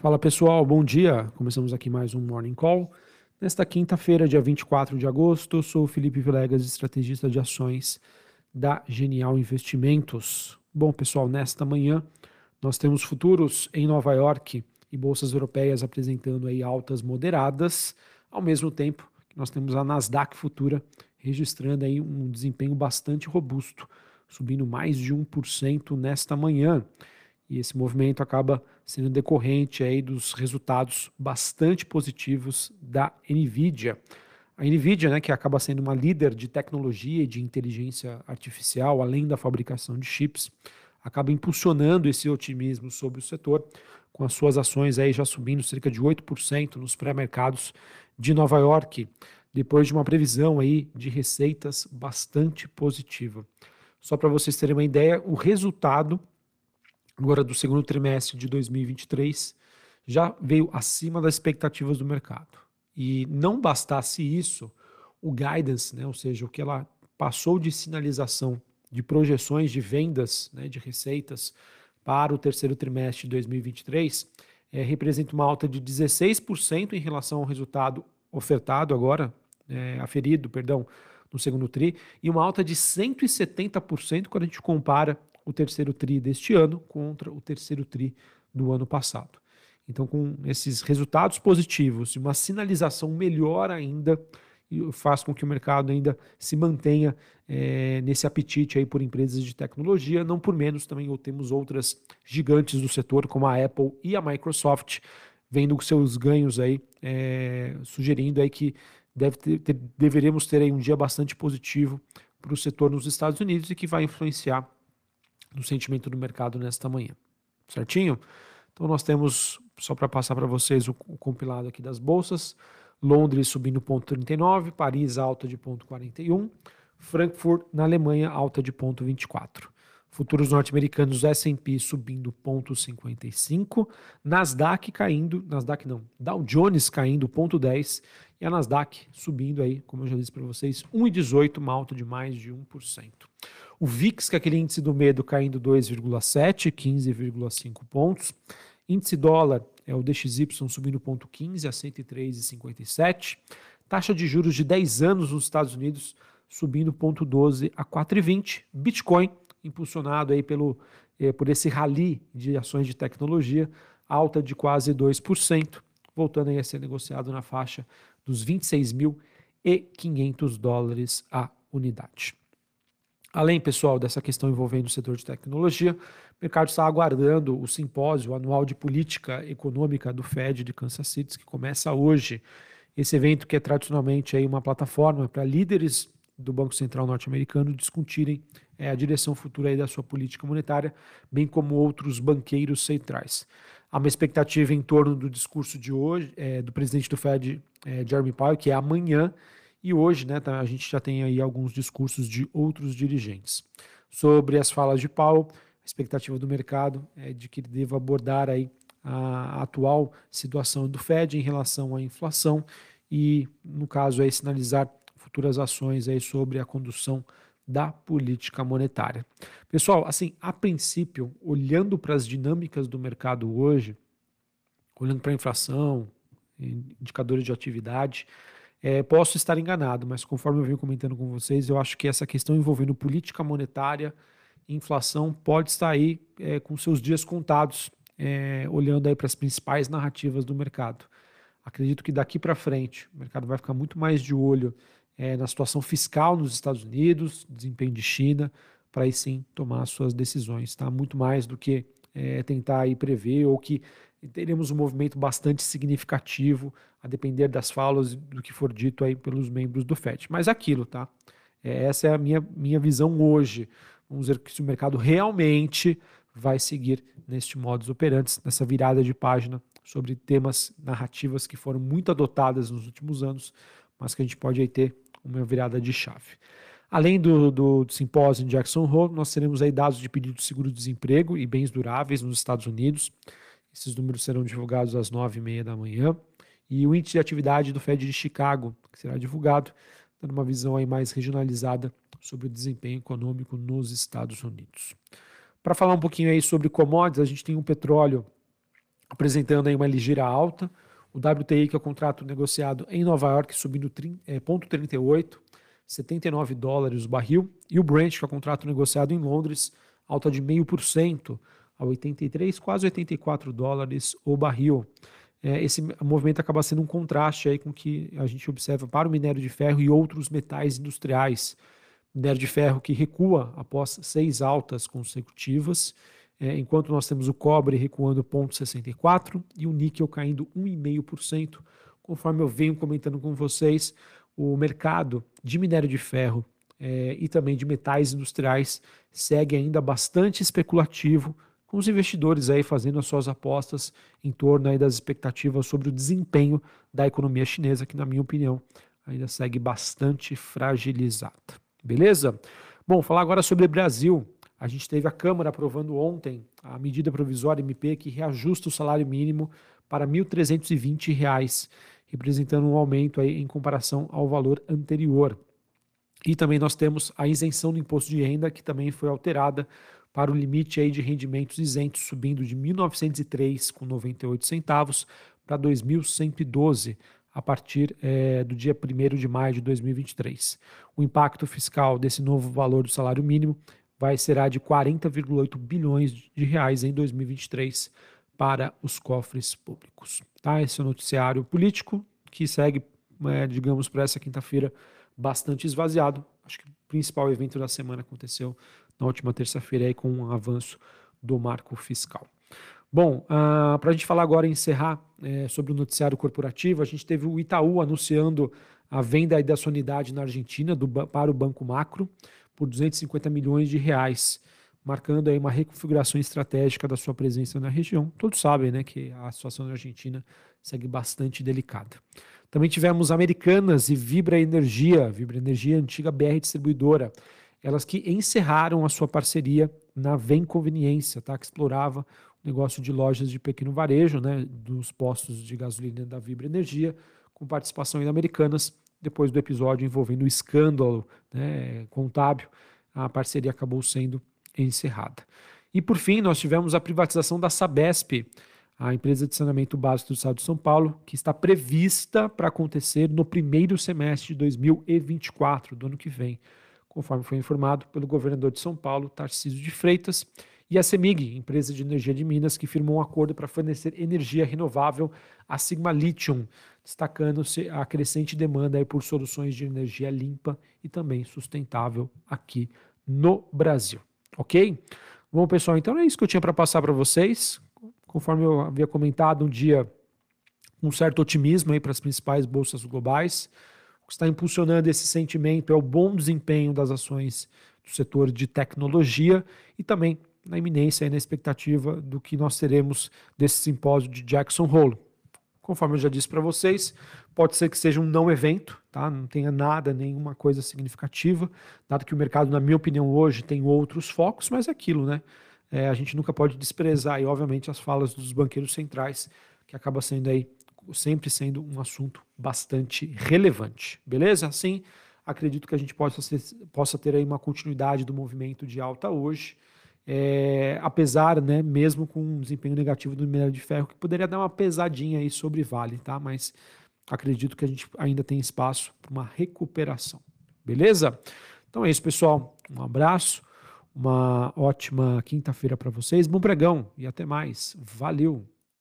Fala pessoal, bom dia. Começamos aqui mais um Morning Call. Nesta quinta-feira, dia 24 de agosto, sou o Felipe Vilegas, estrategista de ações da Genial Investimentos. Bom, pessoal, nesta manhã nós temos futuros em Nova York e bolsas europeias apresentando aí altas moderadas, ao mesmo tempo que nós temos a Nasdaq futura registrando aí um desempenho bastante robusto, subindo mais de 1% nesta manhã. E esse movimento acaba sendo decorrente aí dos resultados bastante positivos da Nvidia. A Nvidia, né, que acaba sendo uma líder de tecnologia e de inteligência artificial, além da fabricação de chips, acaba impulsionando esse otimismo sobre o setor, com as suas ações aí já subindo cerca de 8% nos pré-mercados de Nova York, depois de uma previsão aí de receitas bastante positiva. Só para vocês terem uma ideia, o resultado agora do segundo trimestre de 2023, já veio acima das expectativas do mercado. E não bastasse isso, o guidance, né, ou seja, o que ela passou de sinalização de projeções de vendas, né, de receitas para o terceiro trimestre de 2023, é, representa uma alta de 16% em relação ao resultado ofertado agora, é, aferido, perdão, no segundo TRI, e uma alta de 170% quando a gente compara o terceiro TRI deste ano contra o terceiro TRI do ano passado. Então, com esses resultados positivos e uma sinalização melhor ainda, faz com que o mercado ainda se mantenha é, nesse apetite aí por empresas de tecnologia. Não por menos, também temos outras gigantes do setor, como a Apple e a Microsoft, vendo seus ganhos aí, é, sugerindo aí que deve ter, ter, deveremos ter aí um dia bastante positivo para o setor nos Estados Unidos e que vai influenciar no sentimento do mercado nesta manhã. Certinho? Então nós temos, só para passar para vocês o, o, compilado aqui das bolsas, Londres subindo ponto 39, Paris alta de ponto 41, Frankfurt na Alemanha alta de ponto 24. Futuros norte-americanos S&P subindo ponto 55, Nasdaq caindo, Nasdaq não, Dow Jones caindo ponto 10 e a Nasdaq subindo aí, como eu já disse para vocês, 1,18, uma alta de mais de 1%. O VIX, que é aquele índice do medo, caindo 2,7, 15,5 pontos. Índice dólar é o DXY subindo ponto 15 a 103,57. Taxa de juros de 10 anos nos Estados Unidos subindo ponto 12 a 4,20. Bitcoin impulsionado aí pelo, eh, por esse rally de ações de tecnologia, alta de quase 2%, voltando aí a ser negociado na faixa dos 26.500 dólares a unidade. Além, pessoal, dessa questão envolvendo o setor de tecnologia, o mercado está aguardando o simpósio anual de política econômica do Fed de Kansas City, que começa hoje. Esse evento que é tradicionalmente aí uma plataforma para líderes do Banco Central norte-americano discutirem é, a direção futura aí da sua política monetária, bem como outros banqueiros centrais. Há uma expectativa em torno do discurso de hoje, é, do presidente do Fed, é, Jeremy Powell, que é amanhã, e hoje, né, tá, a gente já tem aí alguns discursos de outros dirigentes. Sobre as falas de Paulo, a expectativa do mercado é de que ele deva abordar aí a atual situação do Fed em relação à inflação e, no caso, aí, sinalizar futuras ações aí sobre a condução da política monetária. Pessoal, assim, a princípio, olhando para as dinâmicas do mercado hoje, olhando para a inflação, indicadores de atividade, é, posso estar enganado, mas conforme eu venho comentando com vocês, eu acho que essa questão envolvendo política monetária inflação pode estar aí é, com seus dias contados, é, olhando aí para as principais narrativas do mercado. Acredito que daqui para frente o mercado vai ficar muito mais de olho é, na situação fiscal nos Estados Unidos, desempenho de China, para aí sim tomar suas decisões, tá? Muito mais do que é, tentar aí prever ou que teremos um movimento bastante significativo, a depender das falas do que for dito aí pelos membros do FED. Mas aquilo, tá? É, essa é a minha, minha visão hoje. Vamos ver se o mercado realmente vai seguir neste modus operandi, nessa virada de página sobre temas, narrativas que foram muito adotadas nos últimos anos, mas que a gente pode aí ter uma virada de chave. Além do, do, do simpósio em Jackson Hole, nós teremos aí dados de pedido de seguro-desemprego e bens duráveis nos Estados Unidos. Esses números serão divulgados às nove e meia da manhã. E o índice de atividade do Fed de Chicago, que será divulgado, dando uma visão aí mais regionalizada sobre o desempenho econômico nos Estados Unidos. Para falar um pouquinho aí sobre commodities, a gente tem um petróleo apresentando aí uma ligeira alta. O WTI, que é o contrato negociado em Nova York, subindo 0,38, 79 é, dólares o barril. E o Brent, que é o contrato negociado em Londres, alta de 0,5% a 83, quase 84 dólares o barril. É, esse movimento acaba sendo um contraste aí com o que a gente observa para o minério de ferro e outros metais industriais. Minério de ferro que recua após seis altas consecutivas, é, enquanto nós temos o cobre recuando 0,64 e o níquel caindo 1,5%. Conforme eu venho comentando com vocês, o mercado de minério de ferro é, e também de metais industriais segue ainda bastante especulativo, com os investidores aí fazendo as suas apostas em torno aí das expectativas sobre o desempenho da economia chinesa, que na minha opinião ainda segue bastante fragilizada. Beleza? Bom, falar agora sobre o Brasil. A gente teve a Câmara aprovando ontem a medida provisória MP que reajusta o salário mínimo para R$ 1.320, representando um aumento aí em comparação ao valor anterior. E também nós temos a isenção do imposto de renda, que também foi alterada para o limite aí de rendimentos isentos, subindo de 1.903,98 centavos para 2.112 a partir é, do dia 1 de maio de 2023. O impacto fiscal desse novo valor do salário mínimo vai será de 40,8 bilhões de reais em 2023 para os cofres públicos. Tá? Esse é o noticiário político que segue, é, digamos, para essa quinta-feira bastante esvaziado. Acho que o principal evento da semana aconteceu na última terça-feira com o um avanço do marco fiscal. Bom, uh, ah, para a gente falar agora e encerrar é, sobre o noticiário corporativo, a gente teve o Itaú anunciando a venda da sua unidade na Argentina do, para o Banco Macro por 250 milhões de reais, marcando aí uma reconfiguração estratégica da sua presença na região. Todos sabem né, que a situação na Argentina segue bastante delicada. Também tivemos Americanas e Vibra Energia, Vibra Energia, antiga BR distribuidora, elas que encerraram a sua parceria na Vem Conveniência, tá, que explorava o negócio de lojas de pequeno varejo, né, dos postos de gasolina da Vibra Energia, com participação em Americanas, depois do episódio envolvendo o escândalo né, contábil, a parceria acabou sendo encerrada. E por fim, nós tivemos a privatização da Sabesp, a empresa de saneamento básico do estado de São Paulo, que está prevista para acontecer no primeiro semestre de 2024, do ano que vem, conforme foi informado pelo governador de São Paulo, Tarcísio de Freitas, e a CEMIG, empresa de energia de Minas, que firmou um acordo para fornecer energia renovável à Sigma Lithium, destacando-se a crescente demanda por soluções de energia limpa e também sustentável aqui no Brasil. Ok? Bom, pessoal, então é isso que eu tinha para passar para vocês. Conforme eu havia comentado, um dia um certo otimismo aí para as principais bolsas globais. O que está impulsionando esse sentimento é o bom desempenho das ações do setor de tecnologia e também na iminência e na expectativa do que nós teremos desse simpósio de Jackson Hole, Conforme eu já disse para vocês, pode ser que seja um não evento, tá? não tenha nada, nenhuma coisa significativa, dado que o mercado, na minha opinião, hoje tem outros focos, mas é aquilo, né? É, a gente nunca pode desprezar, e obviamente, as falas dos banqueiros centrais, que acaba sendo aí, sempre sendo um assunto bastante relevante, beleza? Assim, acredito que a gente possa, ser, possa ter aí uma continuidade do movimento de alta hoje, é, apesar, né, mesmo com um desempenho negativo do minério de ferro, que poderia dar uma pesadinha aí sobre Vale, tá? Mas acredito que a gente ainda tem espaço para uma recuperação. Beleza? Então é isso, pessoal. Um abraço, uma ótima quinta-feira para vocês, bom pregão e até mais. Valeu!